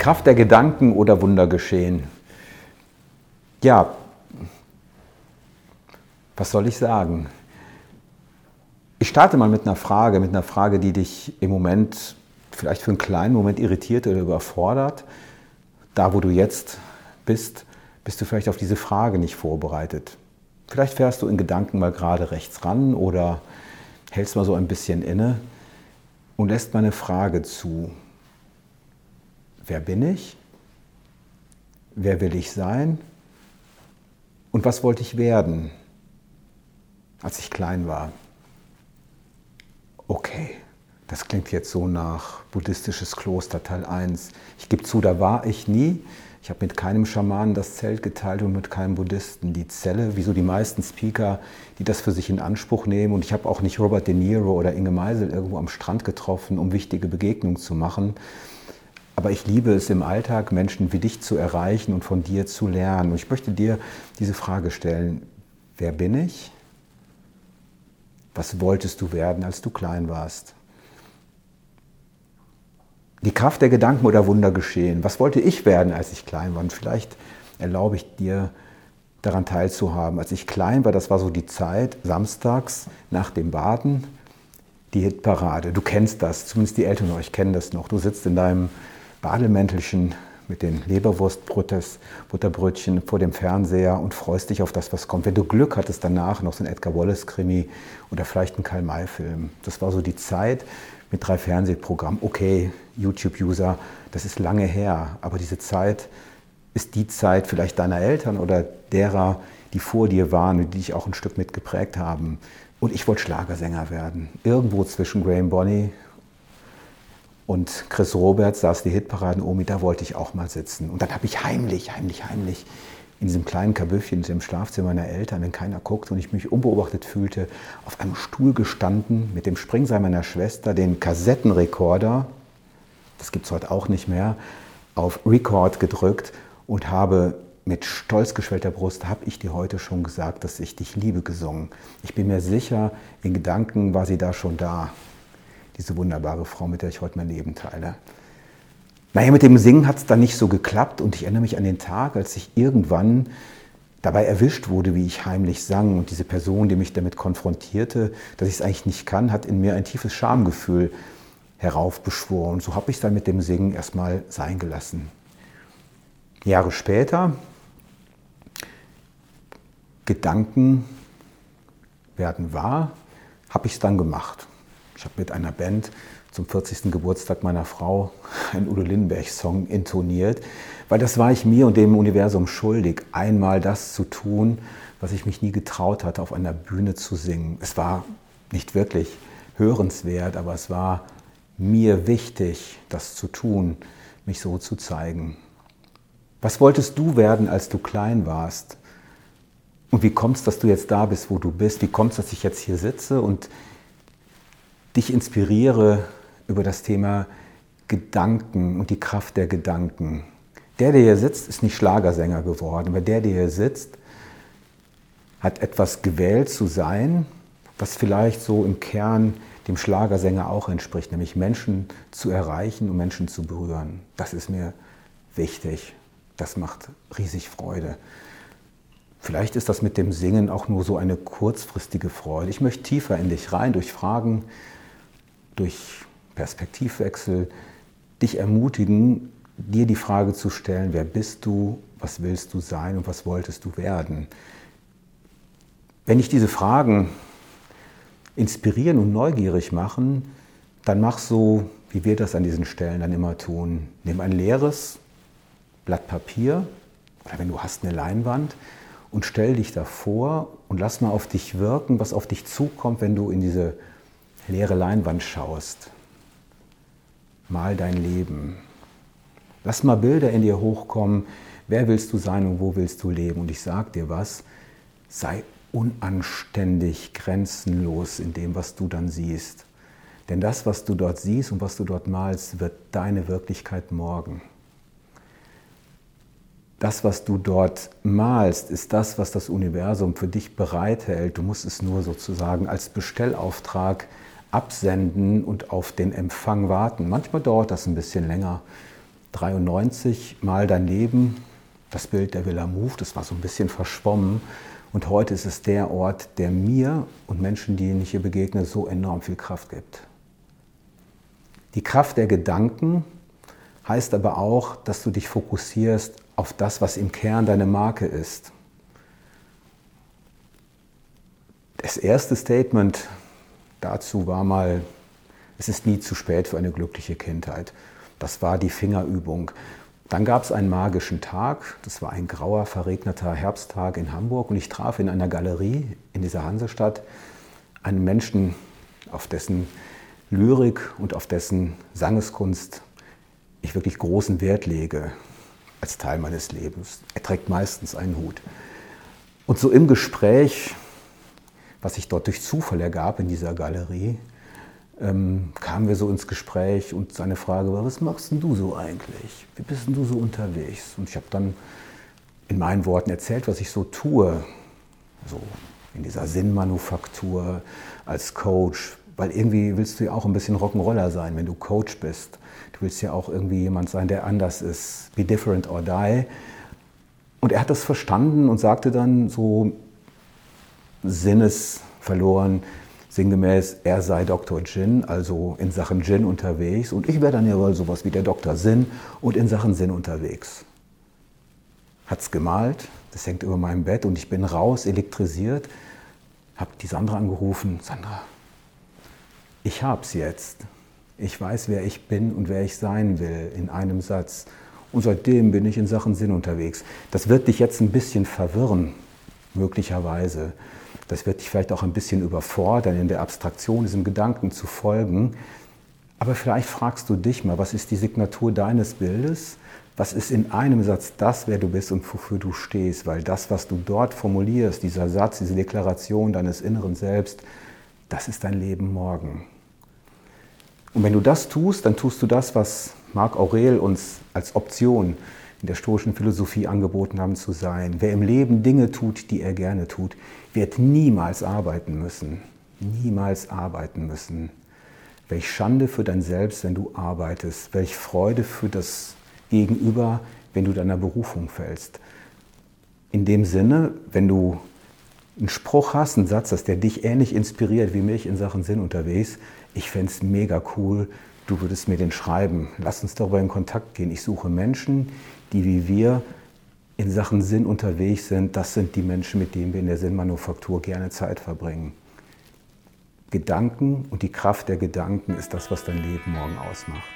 Kraft der Gedanken oder Wunder geschehen. Ja, was soll ich sagen? Ich starte mal mit einer Frage, mit einer Frage, die dich im Moment vielleicht für einen kleinen Moment irritiert oder überfordert. Da, wo du jetzt bist, bist du vielleicht auf diese Frage nicht vorbereitet. Vielleicht fährst du in Gedanken mal gerade rechts ran oder hältst mal so ein bisschen inne und lässt mal eine Frage zu. Wer bin ich? Wer will ich sein? Und was wollte ich werden, als ich klein war? Okay, das klingt jetzt so nach buddhistisches Kloster Teil 1. Ich gebe zu, da war ich nie. Ich habe mit keinem Schamanen das Zelt geteilt und mit keinem Buddhisten die Zelle, wie so die meisten Speaker, die das für sich in Anspruch nehmen. Und ich habe auch nicht Robert De Niro oder Inge Meisel irgendwo am Strand getroffen, um wichtige Begegnungen zu machen. Aber ich liebe es im Alltag, Menschen wie dich zu erreichen und von dir zu lernen. Und ich möchte dir diese Frage stellen, wer bin ich? Was wolltest du werden, als du klein warst? die Kraft der Gedanken oder Wunder geschehen. Was wollte ich werden, als ich klein war? Und vielleicht erlaube ich dir, daran teilzuhaben. Als ich klein war, das war so die Zeit, samstags nach dem Baden, die Hitparade. Du kennst das, zumindest die Eltern euch kennen das noch. Du sitzt in deinem Bademäntelchen mit den Leberwurstbrottes, Butterbrötchen vor dem Fernseher und freust dich auf das, was kommt. Wenn du Glück hattest, danach noch so ein Edgar Wallace-Krimi oder vielleicht ein Karl-May-Film. Das war so die Zeit, mit drei Fernsehprogrammen. Okay, YouTube-User, das ist lange her, aber diese Zeit ist die Zeit vielleicht deiner Eltern oder derer, die vor dir waren und die dich auch ein Stück mit geprägt haben. Und ich wollte Schlagersänger werden. Irgendwo zwischen Graham Bonney und Chris Roberts saß die Hitparaden Omi, da wollte ich auch mal sitzen. Und dann habe ich heimlich, heimlich, heimlich in diesem kleinen Kabüffchen im Schlafzimmer meiner Eltern, wenn keiner guckt und ich mich unbeobachtet fühlte, auf einem Stuhl gestanden mit dem Springseil meiner Schwester, den Kassettenrekorder, das gibt es heute auch nicht mehr, auf Record gedrückt und habe mit stolz geschwellter Brust, habe ich dir heute schon gesagt, dass ich dich liebe gesungen. Ich bin mir sicher, in Gedanken war sie da schon da, diese wunderbare Frau, mit der ich heute mein Leben teile. Naja, mit dem Singen hat es dann nicht so geklappt und ich erinnere mich an den Tag, als ich irgendwann dabei erwischt wurde, wie ich heimlich sang und diese Person, die mich damit konfrontierte, dass ich es eigentlich nicht kann, hat in mir ein tiefes Schamgefühl heraufbeschworen. So habe ich es dann mit dem Singen erstmal sein gelassen. Jahre später, Gedanken werden wahr, habe ich es dann gemacht. Ich habe mit einer Band zum 40. Geburtstag meiner Frau einen Udo Lindenberg-Song intoniert, weil das war ich mir und dem Universum schuldig, einmal das zu tun, was ich mich nie getraut hatte, auf einer Bühne zu singen. Es war nicht wirklich hörenswert, aber es war mir wichtig, das zu tun, mich so zu zeigen. Was wolltest du werden, als du klein warst? Und wie kommt es, dass du jetzt da bist, wo du bist? Wie kommt es, dass ich jetzt hier sitze und dich inspiriere, über das Thema Gedanken und die Kraft der Gedanken. Der, der hier sitzt, ist nicht Schlagersänger geworden, aber der, der hier sitzt, hat etwas gewählt zu sein, was vielleicht so im Kern dem Schlagersänger auch entspricht, nämlich Menschen zu erreichen und Menschen zu berühren. Das ist mir wichtig. Das macht riesig Freude. Vielleicht ist das mit dem Singen auch nur so eine kurzfristige Freude. Ich möchte tiefer in dich rein durch Fragen, durch Perspektivwechsel dich ermutigen, dir die Frage zu stellen, wer bist du, was willst du sein und was wolltest du werden. Wenn dich diese Fragen inspirieren und neugierig machen, dann mach so, wie wir das an diesen Stellen dann immer tun. Nimm ein leeres Blatt Papier oder wenn du hast eine Leinwand und stell dich davor und lass mal auf dich wirken, was auf dich zukommt, wenn du in diese leere Leinwand schaust. Mal dein Leben. Lass mal Bilder in dir hochkommen. Wer willst du sein und wo willst du leben? Und ich sage dir was, sei unanständig, grenzenlos in dem, was du dann siehst. Denn das, was du dort siehst und was du dort malst, wird deine Wirklichkeit morgen. Das, was du dort malst, ist das, was das Universum für dich bereithält. Du musst es nur sozusagen als Bestellauftrag absenden und auf den Empfang warten. Manchmal dauert das ein bisschen länger, 93 mal daneben das Bild der Villa Move, das war so ein bisschen verschwommen. Und heute ist es der Ort, der mir und Menschen, denen ich hier begegne, so enorm viel Kraft gibt. Die Kraft der Gedanken heißt aber auch, dass du dich fokussierst auf das, was im Kern deine Marke ist. Das erste Statement dazu war mal, es ist nie zu spät für eine glückliche Kindheit. Das war die Fingerübung. Dann gab es einen magischen Tag, das war ein grauer, verregneter Herbsttag in Hamburg und ich traf in einer Galerie in dieser Hansestadt einen Menschen, auf dessen Lyrik und auf dessen Sangeskunst ich wirklich großen Wert lege als Teil meines Lebens. Er trägt meistens einen Hut. Und so im Gespräch, was sich dort durch Zufall ergab in dieser Galerie, ähm, kamen wir so ins Gespräch und seine Frage war, was machst denn du so eigentlich? Wie bist denn du so unterwegs? Und ich habe dann in meinen Worten erzählt, was ich so tue, so in dieser Sinnmanufaktur als Coach, weil irgendwie willst du ja auch ein bisschen Rock'n'Roller sein, wenn du Coach bist. Du willst ja auch irgendwie jemand sein, der anders ist. Be different or die. Und er hat das verstanden und sagte dann so sinnesverloren, sinngemäß, er sei Dr. Jin, also in Sachen Jin unterwegs. Und ich wäre dann ja wohl sowas wie der Dr. Sinn und in Sachen Sinn unterwegs. Hat's gemalt, das hängt über meinem Bett und ich bin raus, elektrisiert, habe die Sandra angerufen. Sandra, ich hab's jetzt. Ich weiß, wer ich bin und wer ich sein will in einem Satz. Und seitdem bin ich in Sachen Sinn unterwegs. Das wird dich jetzt ein bisschen verwirren, möglicherweise. Das wird dich vielleicht auch ein bisschen überfordern, in der Abstraktion diesem Gedanken zu folgen. Aber vielleicht fragst du dich mal, was ist die Signatur deines Bildes? Was ist in einem Satz das, wer du bist und wofür du stehst? Weil das, was du dort formulierst, dieser Satz, diese Deklaration deines inneren Selbst, das ist dein Leben morgen. Und wenn du das tust, dann tust du das, was Marc Aurel uns als Option in der stoischen Philosophie angeboten haben zu sein. Wer im Leben Dinge tut, die er gerne tut, wird niemals arbeiten müssen. Niemals arbeiten müssen. Welch Schande für dein Selbst, wenn du arbeitest. Welch Freude für das Gegenüber, wenn du deiner Berufung fällst. In dem Sinne, wenn du einen Spruch hast, einen Satz hast, der dich ähnlich inspiriert wie mich in Sachen Sinn unterwegs, ich fände es mega cool, du würdest mir den schreiben. Lass uns darüber in Kontakt gehen. Ich suche Menschen, die wie wir in Sachen Sinn unterwegs sind. Das sind die Menschen, mit denen wir in der Sinnmanufaktur gerne Zeit verbringen. Gedanken und die Kraft der Gedanken ist das, was dein Leben morgen ausmacht.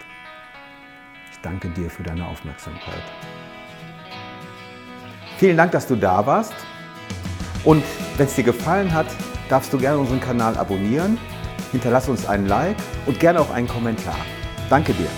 Ich danke dir für deine Aufmerksamkeit. Vielen Dank, dass du da warst. Und wenn es dir gefallen hat, darfst du gerne unseren Kanal abonnieren, hinterlass uns einen Like und gerne auch einen Kommentar. Danke dir.